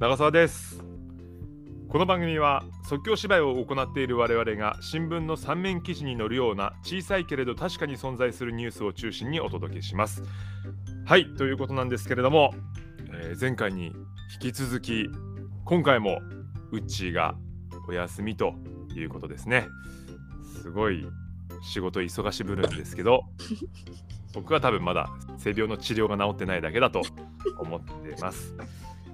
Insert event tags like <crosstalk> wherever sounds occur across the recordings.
長澤です。この番組は即興芝居を行っている我々が新聞の三面記事に載るような小さいけれど確かに存在するニュースを中心にお届けします。はいということなんですけれども、えー前回に引き続き今回もウッチーがお休みということですね。すごい仕事忙しぶるんですけど僕は多分まだ性病の治療が治ってないだけだと思ってます、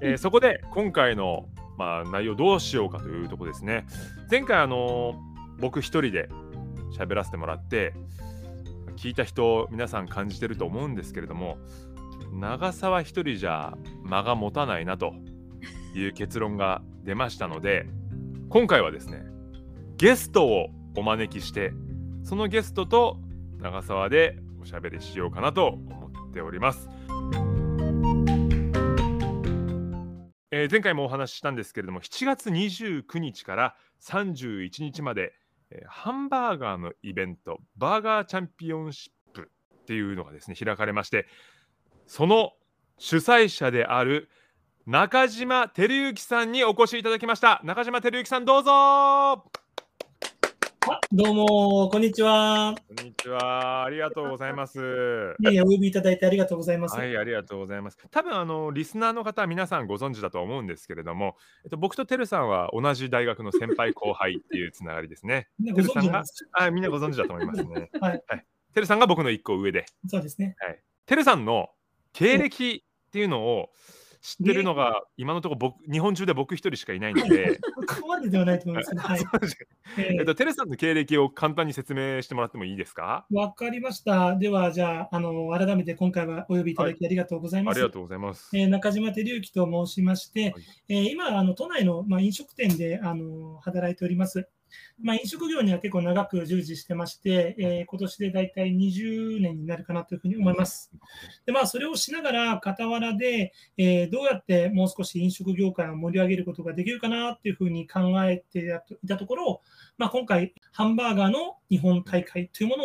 えーそこで今回の、まあ、内容どうしようかというところですね前回あのー僕一人で喋らせてもらって聞いた人皆さん感じてると思うんですけれども長澤一人じゃ間が持たないなという結論が出ましたので今回はですねゲストをお招きしてそのゲストと長澤でおしゃべりしようかなと思っております。えー前回もお話ししたんですけれども7月29日から31日まで、えーハンバーガーのイベントバーガーチャンピオンシップっていうのがですね開かれましてその主催者である中島照之さんにお越しいただきました。中島照之さんどうぞ。どうも、こんにちは。こんにちはありがとうございますいやお呼びいただいてありがとうございます。はい、ありがとうございます。多分あのリスナーの方は皆さんご存知だと思うんですけれども、えっと、僕とてるさんは同じ大学の先輩後輩っていうつながりですね。みんなご存知なんがですあみんなご存知だと思いますね。<laughs> はい、てるさんが僕の一個上で、そうですね。てるさんの経歴っていうのを知ってるのが今のところ僕日本中で僕一人しかいないので、ここまでではないと思いますけど、<laughs> はい。ええっと、てるさんの経歴を簡単に説明してもらってもいいですか？ーわかりました。では、じゃあ、あの、改めて今回はお呼びいただきありがとうございます。ありがとうございます。えー中島照之と申しまして、はいえー今、あの都内の、まあ、飲食店であの働いております。まあ、飲食業には結構長く従事してまして、えー今年で大体20年になるかなというふうに思います。でまあ、それをしながら、傍らで、えーどうやってもう少し飲食業界を盛り上げることができるかなっていうふうに考えていたところ、まあ、今回、ハンバーガーの日本大会というも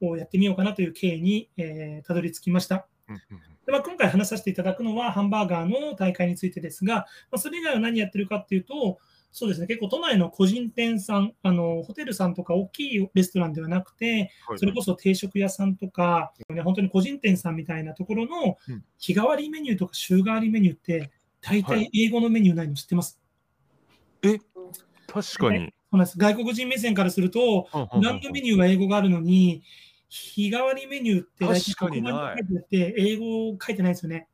のをやってみようかなという経緯に、えーたどり着きました。でまあ、今回話させていただくのはハンバーガーの大会についてですが、まあ、それ以外は何やってるかっていうと、そうですね、結構都内の個人店さん、あのホテルさんとか大きいレストランではなくて、はい。それこそ定食屋さんとか、ね、本当に個人店さんみたいなところのうん。日替わりメニューとか週替わりメニューって、大はい。体英語のメニューないの知ってます、確かに。そうなんです。外国人目線からすると、何のメニューは英語があるのに、日替わりメニューって大体英語書いてないんですよね。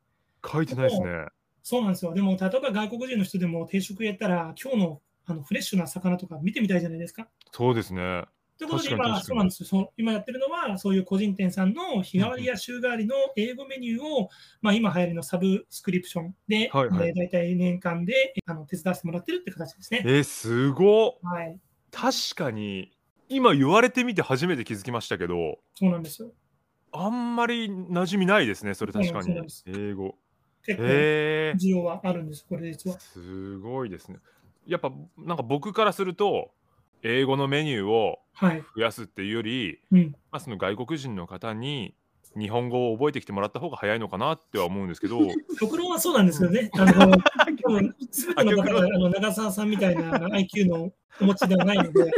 書いてないですね。そうなんですよ。でも、例えば外国人の人でも定食やったら、今日のあのフレッシュな魚とか見てみたいじゃないですか。そうですね。ということで今、そうなんですよそう。今やってるのは、そういう個人店さんの日替わりや週替わりの英語メニューを、まあ、今流行りのサブスクリプションで、はいはいえー大体年間であの手伝わせてもらってるって形ですね。えー、すごっはい。確かに今言われてみて初めて気づきましたけどそうなんですよ。あんまり馴染みないですねそれ確かに英語結構、需要はあるんです、これ実は。すごいですねやっぱなんか僕からすると英語のメニューをはい。増やすっていうより、うん。まあ、その外国人の方に日本語を覚えてきてもらった方が早いのかなっては思うんですけど <laughs> 極論はそうなんですよね。あの <laughs> 多分全ての方があの長澤さんみたいな IQ のお持ちではないので、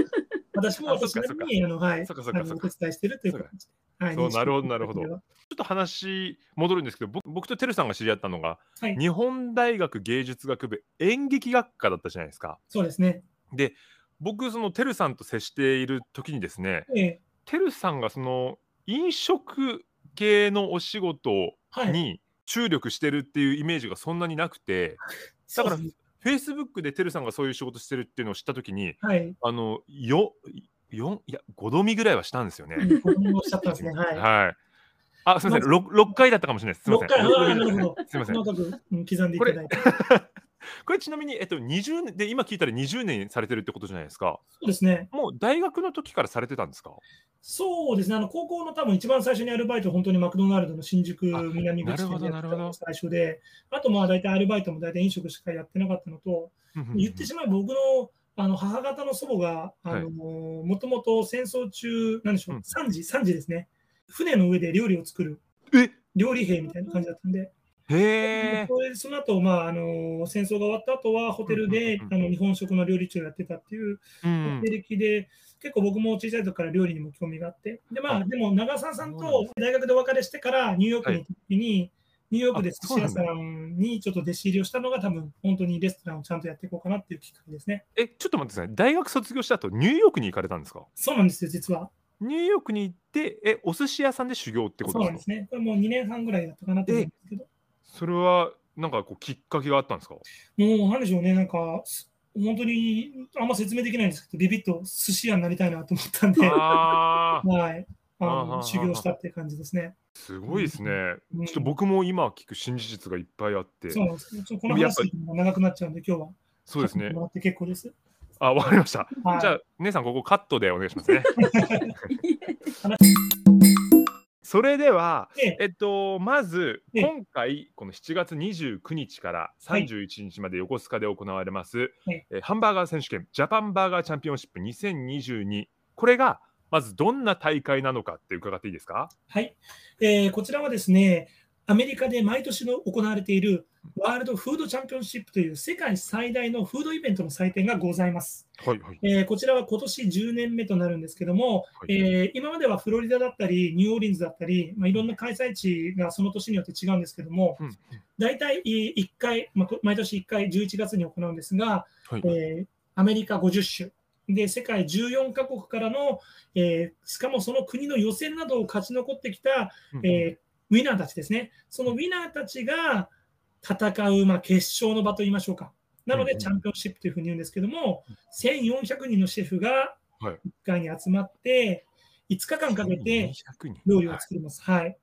私も私なりにあの、はい、そっかそっかあのそっか。お手伝いしてるという形で。はい、そうなるほどなるほど。ちょっと話戻るんですけど僕僕とてるさんが知り合ったのが、はい。日本大学芸術学部演劇学科だったじゃないですか。そうですね。で僕そのてるさんと接している時にですねええ。てるさんがその飲食系のお仕事はい。に注力してるっていうイメージがそんなになくて、だからフェイスブックでてるさんがそういう仕事してるっていうのを知った時にはい。あのよよいや5度見ぐらいはしたんですよね。うん子供おっしゃったんですね。はい。はい。あ、すみません、6, 六回だったかもしれないです。すみません。6回、ああ、六なるほど。すみません。細かくうん刻んでいただいて。これちなみに、えっと、20年で今聞いたら20年されてるってことじゃないですか。そうですね。もう大学の時からされてたんですか？そうですね。あの高校の多分一番最初にアルバイト、本当にマクドナルドの新宿あ南口でやってたのが最初で、あとまあ大体アルバイトも大体飲食しかやってなかったのと、言ってしまえば僕のあの母方の祖母が、あのもともと戦争中、なんでしょう、うん3時、3時ですね。船の上で料理を作るえ？料理兵みたいな感じだったんで、へえ。それその後、まああの戦争が終わった後はホテルで、あの日本食の料理長をやってたっていううん経歴で、結構僕も小さい時から料理にも興味があって、でまあ、あでも長澤さんと大学でお別れしてからニューヨークに行った時に、ニューヨークであ寿司屋さんにちょっと弟子入りをしたのが、多分本当にレストランをちゃんとやっていこうかなっていうきっかけですね。え、ちょっと待ってください。大学卒業した後、ニューヨークに行かれたんですか？そうなんですよ、実は。ニューヨークに行って、え、お寿司屋さんで修行ってこそとでか？うなんですすね。これもう2年半ぐらいだったかなと思うんですけど、それは、なんかこう、きっかけがあったんですか？もうなんでしょうね、なんか、す本当にあんま説明できないんですけど、ビビッと寿司屋になりたいなと思ったんで、あ <laughs> あ、はい、修行したって感じですね。すごいですね。うんちょっと僕も今聞く新事実がいっぱいあって。そうなんですね。ちょっとこの話も長くなっちゃうんで、今日は。そうですねも。らって結構です。あ、わかりました。はいじゃあ、姉さん、ここカットでお願いしますね。<laughs> <laughs> それでは、ええ。えっと、まず、ええ。今回、この7月29日からはい。31日まで横須賀で行われます、はいえーハンバーガー選手権、ジャパンバーガーチャンピオンシップ2022。これが、まずどんな大会なのかって伺っていいですか？はい、えーこちらはですね、アメリカで毎年の行われているワールドフードチャンピオンシップという世界最大のフードイベントの祭典がございます。はいはい。えーこちらは今年10年目となるんですけども、はい。えー今まではフロリダだったり、ニューオーリンズだったり、まあ、いろんな開催地がその年によって違うんですけども、うん大体1回、まあ、こ毎年1回11月に行うんですが、はい。えーアメリカ50種で世界14カ国からの、えーしかもその国の予選などを勝ち残ってきた、うん。えーウィナーたちですね、そのウィナーたちが戦う、まあ、決勝の場といいましょうか。なので、チャンピオンシップというふうに言うんですけども、1400人のシェフがはい。1回に集まって、5日間かけて200人。料理を作ります。はい。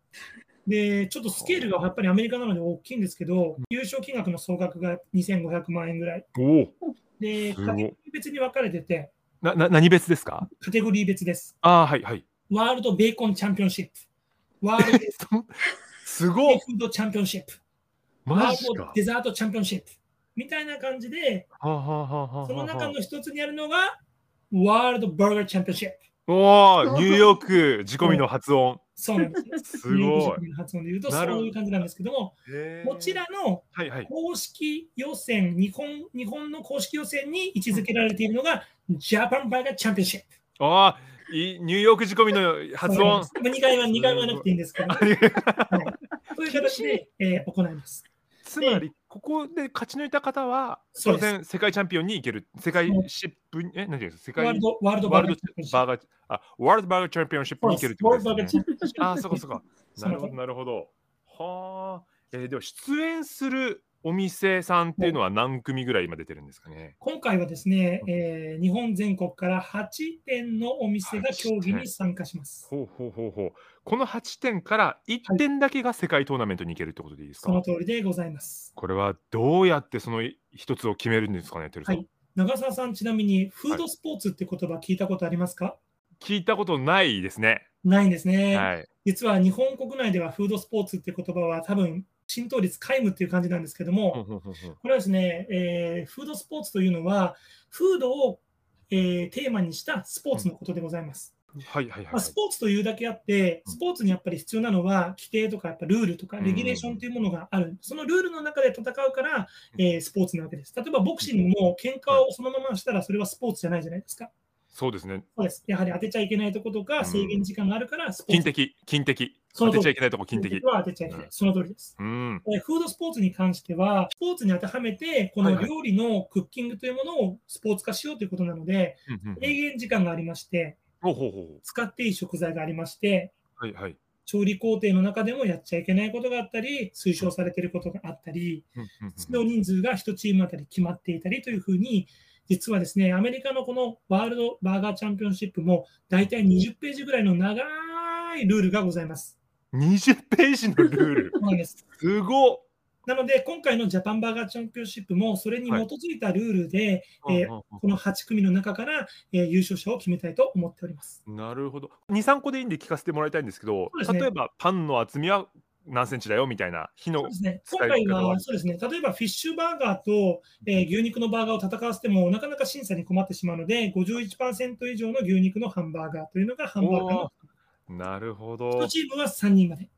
で、ちょっとスケールがやっぱりアメリカなので大きいんですけど、優勝金額の総額が2500万円ぐらい。で、カテゴリー別に分かれてて、なな何別ですか？カテゴリー別です。ああ、はいはい。ワールドベーコンチャンピオンシップ、ワールドベすごいーフードチャンピオンシップ、ワマジかデザートチャンピオンシップみたいな感じで、はあはあはあはあその中の一つにあるのが、ワールドバーガーチャンピオンシップ。おお、ニューヨーク仕込みの発音。そうなんです。すごいニューヨーク人の発音で言うと、そういう感じなんですけども、こちらのはいはい。公式予選、日本日本の公式予選に位置づけられているのが、ジャパンバーガーチャンピオンシップ。ああ、いいニューヨーク仕込みの発音。2回は2回はなくていいんですけど、ありという形で、えー行います。つまり、ここで勝ち抜いた方は、当然世界チャンピオンに行ける。世界シップに、え、何ですか？世界ワールドワールドバーガーあ、ワールドバーガーチャンピオンシップに行けるってことですね。ああ、そこそこ。なるほど、なるほど。はあ。えーでは、出演するお店さんっていうのは何組ぐらい今出てるんですかね？今回はですね、えー日本全国から8店のお店が競技に参加します。ほうほうほうほう。この8点から1点だけが世界トーナメントに行けるってことでいいですか、その通りでございます。これはどうやってその一つを決めるんですかね、てるさん。はい長澤さん、ちなみにフードスポーツって言葉聞いたことありますか、聞いたことないですね。ないんですね、はい。実は日本国内ではフードスポーツって言葉は多分浸透率皆無っていう感じなんですけども、これはですね、えーフードスポーツというのは、フードを、えーテーマにしたスポーツのことでございます。はいはいはい、まス。ポーツというだけあって、スポーツにやっぱり必要なのは、規定とかやっぱルールとかレギュレーションというものがある。そのルールの中で戦うから、えースポーツなわけです。例えばボクシングも喧嘩をそのまましたら、それはスポーツじゃないじゃないですか。そうですね。そうです。やはり当てちゃいけないところとか、うん制限時間があるから、スポーツ。金的、金的。当てちゃいけないとこ金的。は当てちゃいけない。その通りです。うん。えーフードスポーツに関しては、スポーツに当てはめて、この料理のクッキングというものをスポーツ化しようということなので、制限時間がありまして、ほうほうほう使っていい食材がありまして、はいはい。調理工程の中でもやっちゃいけないことがあったり、推奨されていることがあったり、うんうんうん必要人数が1チームあたり決まっていたりというふうに、実はですね、アメリカのこのワールドバーガーチャンピオンシップも、大体20ページぐらいの長いルールがございます。20ページのルール。そうですすごっなので、今回のジャパンバーガーチャンピオンシップも、それに基づいたルールで、えこの8組の中から、えー優勝者を決めたいと思っております。うんなるほど。2、3個でいいんで聞かせてもらいたいんですけど、ね例えばパンの厚みは何センチだよみたいな火のそうですね、使今回ははそうですね、例えばフィッシュバーガーと、えー牛肉のバーガーを戦わせても、なかなか審査に困ってしまうので、51%以上の牛肉のハンバーガーというのがハンバーガーのなるほ1ど。チームは3人まで。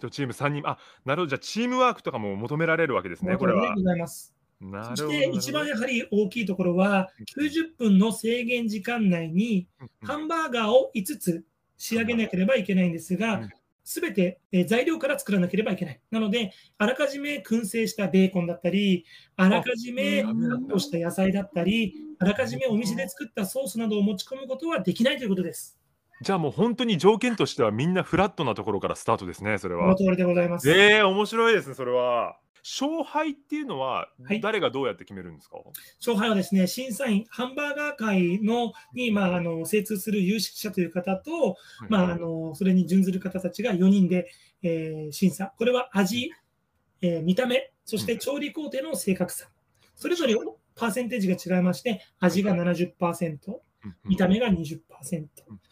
1チーム3人、あなるほど、じゃあチームワークとかも求められるわけですね、これは。ございます。なるほど。そして一番やはり大きいところは、90分の制限時間内にハンバーガーを5つ仕上げなければいけないんですうがん、すべてえー材料から作らなければいけない。なので、あらかじめ燻製したベーコンだったり、あらかじめカットした野菜だったり、あらかじめお店で作ったソースなどを持ち込むことはできないということです。じゃあもう本当に条件としてはみんなフラットなところからスタートですね、それは。この通りでございます。ええ面白いですね、それは。勝敗っていうのははい誰がどうやって決めるんですか、勝敗はですね、審査員、ハンバーガー界のに、まあ、あの精通する有識者という方と、まあ、あのそれに準ずる方たちが4人で、えー審査。これは味、えー見た目、そして調理工程の正確さ。それぞれパーセンテージが違いまして、味が70%、見た目が20%、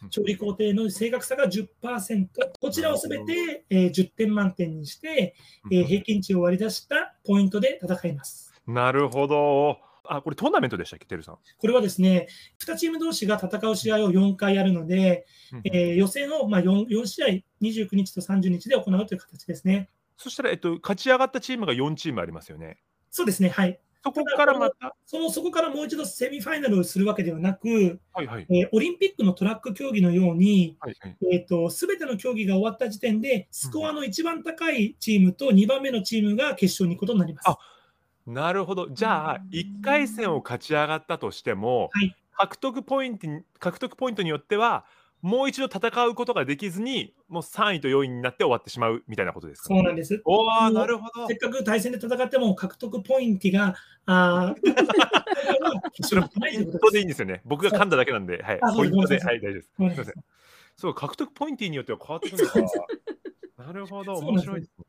調理工程の正確さが10%、こちらをすべて、えー10点満点にして、えー平均値を割り出したポイントで戦います。なるほど。あ、これトーナメントでしたっけ、てるさん。これはですね、2チーム同士が戦う試合を4回やるので、えー予選をまあ 4, 4試合、29日と30日で行うという形ですね。そしたら、えっと、勝ち上がったチームが4チームありますよね。そうですね、はい。そこからまた、そのそこからもう一度セミファイナルをするわけではなく、はいはい。えーオリンピックのトラック競技のように、はいはい、えー、ての競技が終わった時点で、スコアの一番高いチームと2番目のチームが決勝に行くことになります。あなるほど。じゃあ、1回戦を勝ち上がったとしても、はい獲得ポイントに獲得ポイントによっては、もう一度戦うことができずに、もう3位と4位になって終わってしまうみたいなことですか、そうなんです。おー、なるほどせっ。かく対戦で戦っても獲得ポイントが、あー決勝に行ってないとで。でいいんですよね。<laughs> 僕が噛んだだけなんで、はい。ポイントで、はい、大丈夫です。すいません。そう、獲得ポイントによっては変わってくるのか。なるほど、面白いですね。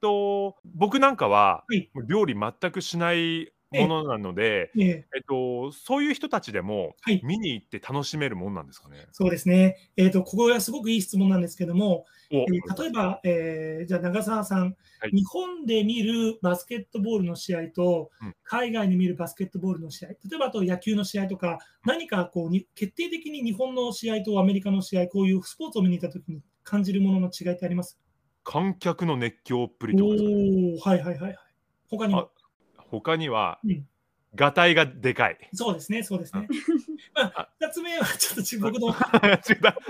と僕なんかは、はい料理全くしないものなので、ええ。えっと、そういう人たちでもはい。見に行って楽しめるもんなんですかね？そうですね。えっ、と、ここがすごくいい質問なんですけども、おえー例えば、えーじゃあ長澤さん、はい。日本で見るバスケットボールの試合と、うん。海外で見るバスケットボールの試合、例えばあと野球の試合とか、何かこうに決定的に日本の試合とアメリカの試合、こういうスポーツを見に行ったときに感じるものの違いってあります？観客の熱狂っぷおりってことですかね？ー、はいはいはいはい。他にも、他には、うんがたいがでかい。そうですね、そうですね。まああ、二つ目はちょっと <laughs> ち僕の。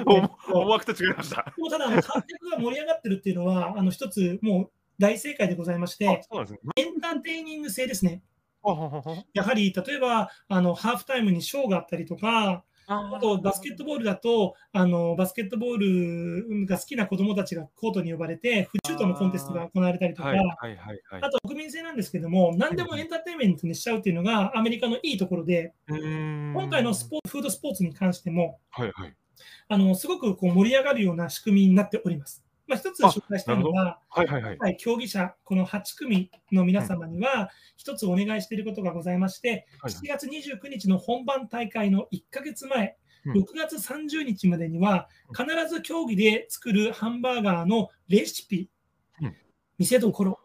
思思惑と違いました。でもただ、観客が盛り上がってるっていうのは、あの一つもう大正解でございましあて、そうなんですね。エンターテイニング性ですね。やはり例えばあのハーフタイムにショーがあったりとか、あとバスケットボールだとあの、バスケットボールが好きな子どもたちがコートに呼ばれて、フシュートのコンテストが行われたりとか、はいはいはいはい。あと国民性なんですけども、何でもエンターテインメントにしちゃうっていうのがアメリカのいいところで、今回のスポーツフードスポーツに関しても、はいはい。あのすごくこう盛り上がるような仕組みになっております。まあ、一つ紹介したいのは、はいはいはい。はい、競技者、この8組の皆様には、一つお願いしていることがございまして、はい7月29日の本番大会の1ヶ月前、うん6月30日までには、必ず競技で作るハンバーガーのレシピ、うん見せどころ、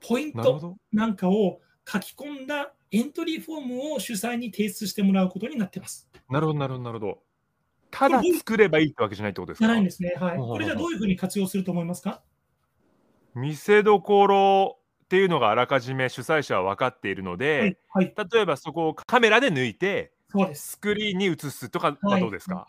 ポイントなんかを書き込んだエントリーフォームを主催に提出してもらうことになっています。なるほどなるほどなるほど。ただ作ればいいってわけじゃないってことですか？じゃないんですね。はい。これじゃあどういうふうに活用すると思いますか？見せどころっていうのがあらかじめ主催者は分かっているので、はい。はい。例えばそこをカメラで抜いてそうです。スクリーンに映すとかはどうですか、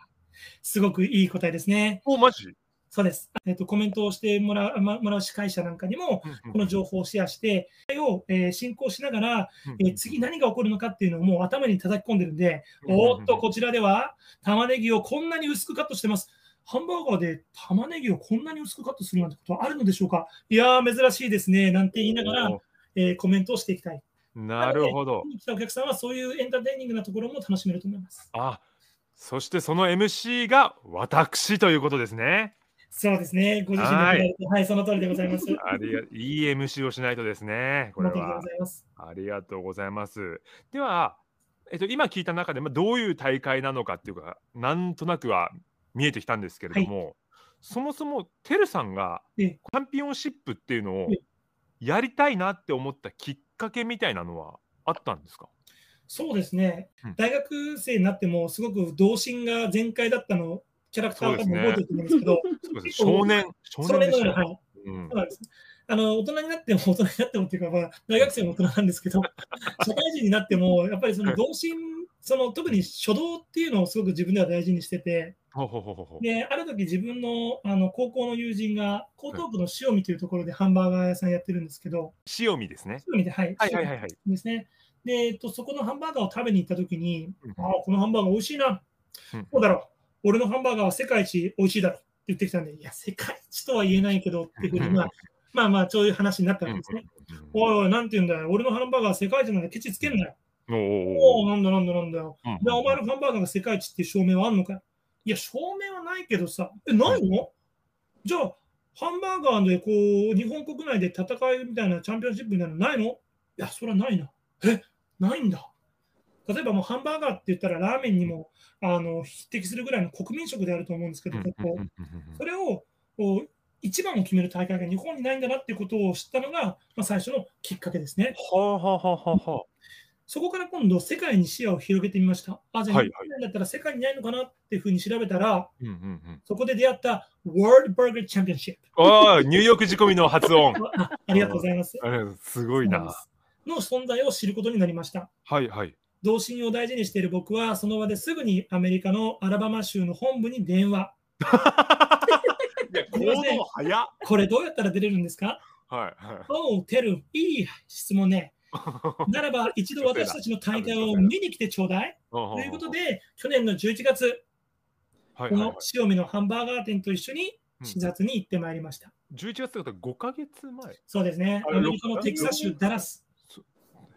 すごくいい答えですね。おマジ、そうです。えっと、コメントをしてもらうまもらう司会者なんかにも、この情報をシェアして、それを、えー進行しながら、えー次何が起こるのかっていうのをもう頭に叩き込んでるんで、おーっと、こちらでは玉ねぎをこんなに薄くカットしてます。ハンバーガーで玉ねぎをこんなに薄くカットするなんてことはあるのでしょうか？いやー、珍しいですね。なんて言いながら、えーコメントをしていきたい。なるほど来たお客さんはそういうエンターテイニングなところも楽しめると思います。あそしてその MC が私ということですねそうですね。ご自身で答えると、はい、その通りでございます。ありがいい MC をしないとですねこれは。ありがとうございますでは、えっと、今聞いた中で、まあ、どういう大会なのかっていうかなんとなくは見えてきたんですけれども、そもそもてるさんがええチャンピオンシップっていうのをえやりたいなって思ったきっかけみたいなのはあったんですか？そうですねうん。大学生になっても、すごく童心が全開だったの、キャラクターを覚えてると思うんですけど、少年少それのようはい、うん。あの大人になっても大人になってもっていうか、まあ、大学生も大人なんですけど、<laughs> 社会人になっても、やっぱりその童心、その特に書道っていうのをすごく自分では大事にしてて、である時自分のあの高校の友人が江東区の塩見というところでハンバーガー屋さんやってるんですけど、塩見ですね。塩見で、はい、はいはいはいはい。ですね。で、えっと、そこのハンバーガーを食べに行った時に、うんああ、このハンバーガー美味しいな。うんそうだろう。俺のハンバーガーは世界一美味しいだろうって言ってきたんで、いや、世界一とは言えないけどっていうふうに、まあ、まあまあ、そういう話になったわけですね。おいおい、なんて言うんだよ。俺のハンバーガーは世界一なんだ。ケチつけんなよ。おーおお、なんだなんだなんだよ。うんで、お前のハンバーガーが世界一っていう証明はあんのかいや、証明はないけどさ。え、ないの？じゃあ、ハンバーガーでこう、日本国内で戦いみたいなチャンピオンシップみたいなのないの？いや、それはないな。え、ないんだ。例えばもうハンバーガーって言ったらラーメンにもあの匹敵するぐらいの国民食であると思うんですけど、ここそれを一番を決める大会が日本にないんだなっていうことを知ったのが、まあ、最初のきっかけですね。はあはあはあはそこから今度世界に視野を広げてみました。あ、じゃあはい日本だったら世界にないのかなっていうふうに調べたら、うんうんうんそこで出会った World Burger Championship。ああ、ニューヨーク仕込みの発音。<laughs> あありがとうございます。すごいな。の存在を知ることになりました。はいはい。同心を大事にしている僕は、その場ですぐにアメリカのアラバマ州の本部に電話。<laughs> いや、行動早っ。これどうやったら出れるんですか？はいはい。おう、テル、いい質問ね。<laughs> ならば、一度私たちの大会を見に来てちょうだい。ということで、去年の11月、この塩見のハンバーガー店と一緒にうん視察に行ってまいりました。11月ってことは5ヶ月前。そうですね。アメリカのテキサス州ダラス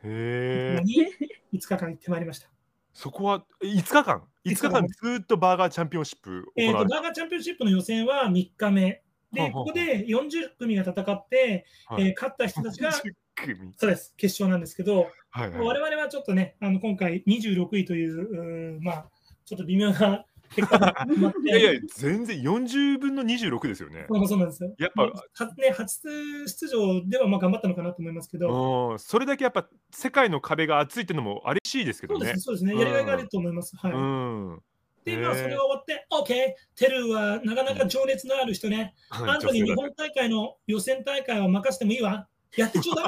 へえ。<laughs> に5日間行ってまいりました。そこはえ5日間 ?5 日間ずーっとバーガーチャンピオンシップえーとバーガーチャンピオンシップの予選は3日目。で、ここで40組が戦って、はいえー勝った人たちが、10組。そうです、決勝なんですけど、はいはい。我々はちょっとね、あの今回26位という、うーまあ、ちょっと微妙ないやいや、<laughs> 全然40分の26ですよね。そうなんですよ。やっぱまあはね、初出場ではまあ頑張ったのかなと思いますけど、うん、それだけやっぱ世界の壁が厚いっていうのもありしいですけどねそうです。そうですね、やりがいがあると思います。はい。うん。で、まあ、それが終わって、OK、テルはなかなか情熱のある人ね、あんたに日本大会の予選大会は任せてもいいわ。やってちょうだい。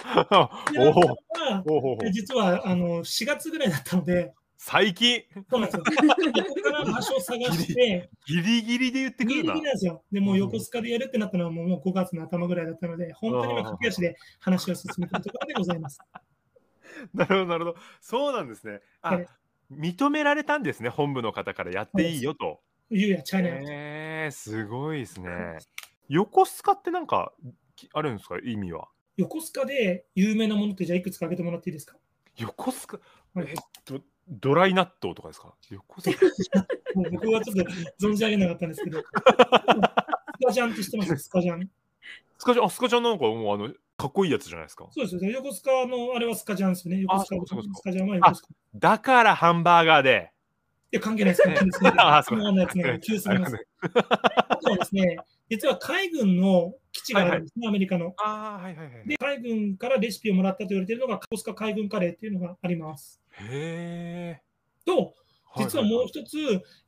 <laughs> 実はあの4月ぐらいだったので、最近そうなんですよ。ここから場所を探して、ギリギリで言ってくるなギリギリ。なんですよ。でもう横須賀でやるってなったのはもうもう5月の頭ぐらいだったので、本当に今駆け足で話を進めているところでございます。<laughs> なるほどなるほど。そうなんですね。あはい、認められたんですね。本部の方からやっていいよと。ゆうや、チャイナ。えー、すごいですね。横須賀ってなんかきあるんですか意味は？横須賀で有名なものってじゃあいくつか挙げてもらっていいですか？横須賀、はいえっと、ドライ納豆とかですか？<laughs> 僕はちょっと存じ上げなかったんですけど、スカジャンって知ってます？スカジャン？スカちゃん、あ、スカちゃんなんかもうあの、かっこいいやつじゃないですか？そうですよね。横須賀のあれはスカジャンですよね。横須賀スカジャンは横須賀。いだからハンバーガーで。や、関係ないです。関係ないです。<laughs> あそう。あとはですね、実は海軍の基地があるんですね、アメリカの。ああ、はいはいはい。で、海軍からレシピをもらったと言われているのが、横須賀海軍カレーっていうのがあります。へえ。と、実はもうい一つ、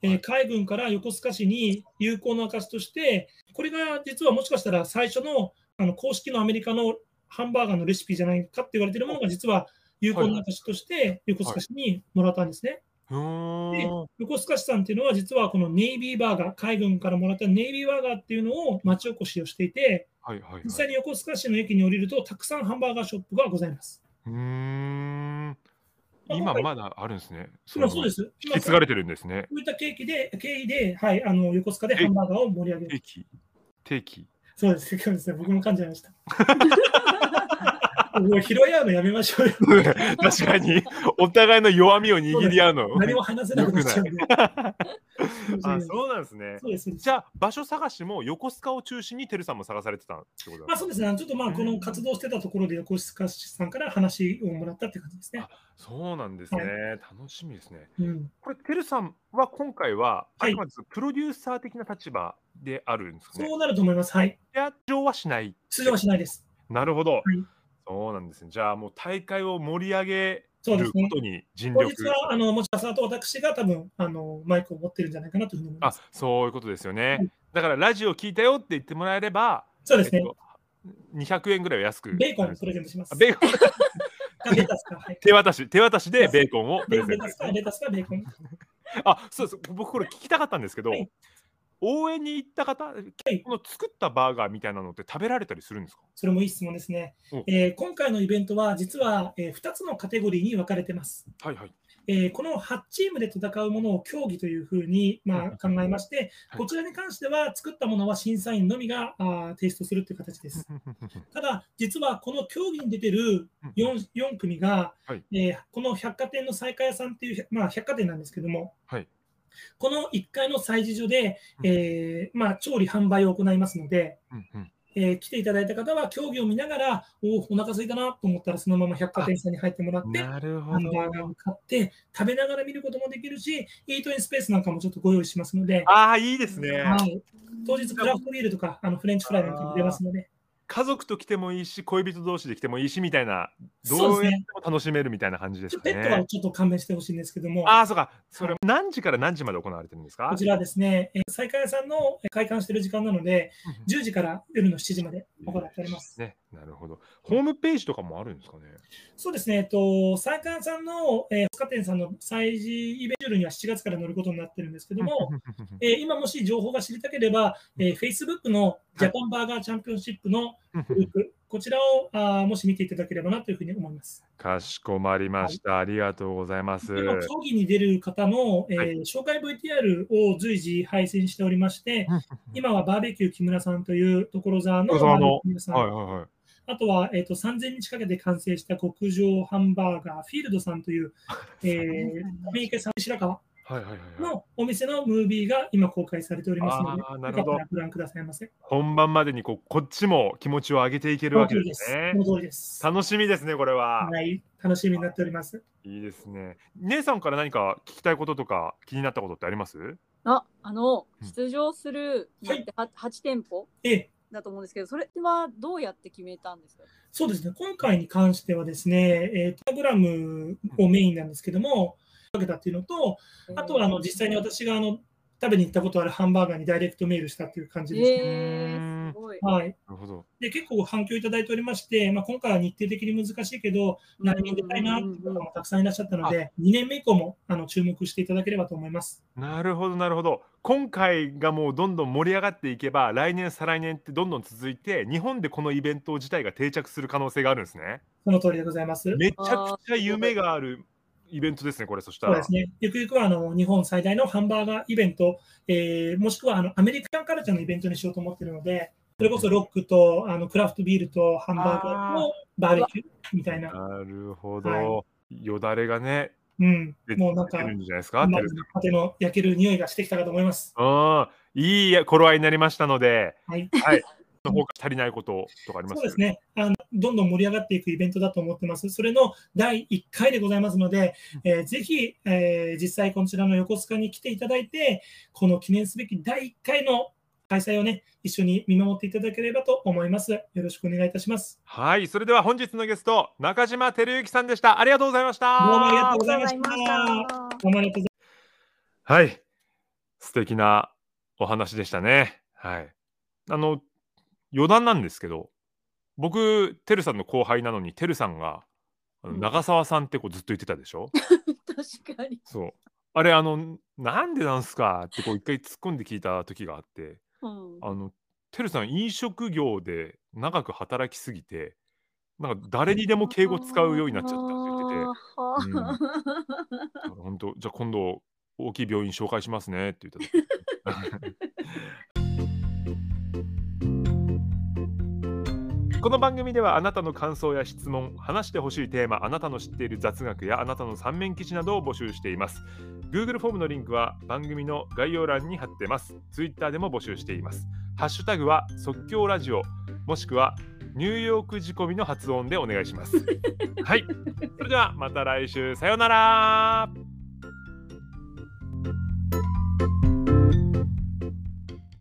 えー海軍から横須賀市に有効な証として、これが実はもしかしたら最初のあの公式のアメリカのハンバーガーのレシピじゃないかって言われているものが、実は有効な証として横須賀市にもらったんですね。うーん。横須賀市さんっていうのは、実はこのネイビーバーガー、海軍からもらったネイビーバーガーっていうのを町おこしをしていて、はいはいはい。実際に横須賀市の駅に降りると、たくさんハンバーガーショップがございます。うーん。今まだあるんですね。今そうです。引き継がれてるんですね。こういった経緯で、経緯で、はい、あの横須賀でハンバーガーを盛り上げる。定期？定期。そうです、そうですね。僕も噛んじました。<laughs> もう拾い合うのやめましょうよ。<laughs> 確かに、お互いの弱みを握り合うの。何も話せなくなっちゃうん <laughs> で。あ、そうなんですね。そうです。じゃあ、場所探しも横須賀を中心にてるさんも探されてたってことだまあそうですね。ちょっとまあこの活動してたところで横須賀市さんから話をもらったって感じですねあ。そうなんですね。は楽しみですね。うん。これ、てるさんは今回は、はいプロデューサー的な立場であるんですかね。そうなると思います。はい。出場はしない。出場はしないです。なるほど。いそうなんですね。じゃあもう大会を盛り上げそうですねるこ。とに尽当力日は、あの、もしかすると私が多分、あの、マイクを持ってるんじゃないかなというふうに思いまあす。そういうことですよね、はいだからラジオ聞いたよって言ってもらえればそうですねえっ。と200円ぐらいは安くベーコンをプレゼントします。あベーコン。はい。手渡し手渡しでベーコンをプレレゼントレタスか、レタスか、ベーコン。あそうそう僕これ聞きたかったんですけど、はい応援に行った方、い。この作ったバーガーみたいなのって食べられたりするんですか？それもいい質問ですね。お。えー今回のイベントは、実は、え2つのカテゴリーに分かれてます。はいはい。えーこの8チームで戦うものを競技というふうに、まあ、考えまして、はい。こちらに関しては作ったものは審査員のみがあー提出するという形です。<laughs> ただ、実はこの競技に出てる 4, 4組が、はい。えーこの百貨店の西華屋さんっていう、まあ、百貨店なんですけども、はいこの1階の催事所で、うん。えーまあ、調理、販売を行いますので、うんうん。えー来ていただいた方は競技を見ながら、おお、お腹空いたなと思ったら、そのまま百貨店さんに入ってもらって、ハンバーガーど。を買って、食べながら見ることもできるし、イートインスペースなんかもちょっとご用意しますので、ああ、いいですね。はい、当日クラフトビールとかあのフレンチフライなんかも出ますので、家族と来てもいいし、恋人同士で来てもいいしみたいな、どうやって。も楽しめるみたいな感じですかちょペットはね。ちょっと勘弁してほしいんですけども、ああ、そうか。それ何時から何時まで行われてるんですか？こちらはですね、えー西海屋さんのえー開館している時間なので、10時から夜の7時まで行っております。ね、なるほど。ホームページとかもあるんですかね？そうですね、えっと、西海屋さんの、えー、百貨店さんの催事イベントには7月から乗ることになってるんですけども、<laughs> えー今もし情報が知りたければ、えー、Facebook のジャパンバーガーチャンピオンシップのグループ、こちらをあーもし見ていただければなというふうに思います。かしこまりました。ありがとうございます。でも競技に出る方の、えーはい紹介 VTR を随時配信しておりまして、今はバーベキュー木村さんという所沢の所沢のバーベキュー木村さんはいはいはい。あとは、えー、と3000日かけて完成した極上ハンバーガー、フィールドさんという、えー、<laughs> アメリカ産白川。のお店のムービーが今公開されておりますので、なるほどご覧くださいませ。本番までにこうこっちも気持ちを上げていけるわけですそね。す。楽しみですね、これは。はい、楽しみになっております。いいですね。姉さんから何か聞きたいこととか気になったことってあります？あ、あのうん出場するはいだっては8店舗？ええだと思うんですけど、それはどうやって決めたんですか？そうですね、今回に関してはですね、えー、プログラムをメインなんですけども、かけたっていうのと、あとはあの実際に私があの食べに行ったことあるハンバーガーにダイレクトメールしたっていう感じですね。えー、い。はい、なるほど。で結構反響いただいておりまして、まあ、今回は日程的に難しいけど、来年出たいなっていう方もたくさんいらっしゃったので、2年目以降もあの注目していただければと思います。なるほど、なるほど。今回がもうどんどん盛り上がっていけば、来年、再来年ってどんどん続いて、日本でこのイベント自体が定着する可能性があるんですね。その通りでございます。めちゃくちゃ夢があるイベントですね、これ、そしたら。そうですね。ゆくゆくはあの日本最大のハンバーガーイベント、えーもしくはあのアメリカンカルチャーのイベントにしようと思っているので、それこそロックとあのクラフトビールとハンバーガーとバーベキューみたいな。なるほど。はよだれがね、うん、出もうなんか、るんじゃないですか。の焼ける匂いがしてきたかと思います。うん、いい頃合いになりましたので、はい。はい。の方足りないこととかあります？そうですねあの。どんどん盛り上がっていくイベントだと思ってます。それの第1回でございますので、えーぜひ、えー実際こちらの横須賀に来ていただいて、この記念すべき第1回の開催をね、一緒に見守っていただければと思います。よろしくお願いいたします。はい、それでは本日のゲスト、中島照之さんでした。ありがとうございました。どうもありがとうあございましたりがとうございました。どうもありがとうございはい、素敵なお話でしたね。はい。あの、余談なんですけど、僕、てるさんの後輩なのに、てるさんが、長澤さんってこうずっと言ってたでしょ？<laughs> 確かに。そう。あれ、あの、なんでなんすかってこう一回突っ込んで聞いた時があって、うん。あの、てるさん、飲食業で長く働きすぎて、なんか誰にでも敬語使うようになっちゃったって言ってて、て本当、じゃあ今度、大きい病院紹介しますねって言った時この番組ではあなたの感想や質問、話してほしいテーマ、あなたの知っている雑学やあなたの三面記事などを募集しています。Google フォームのリンクは番組の概要欄に貼ってます。Twitter でも募集しています。ハッシュタグは即興ラジオ、もしくはニューヨーク仕込みの発音でお願いします。<laughs> はい。それではまた来週、さようなら